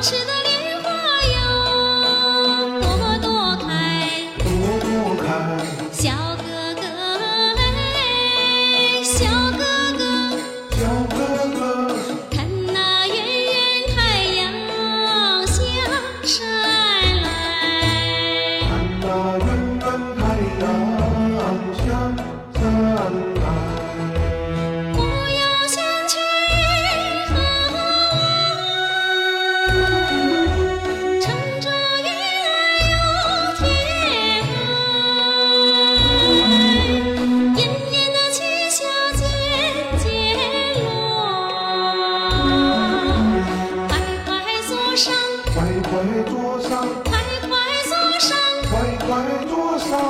吃。还多少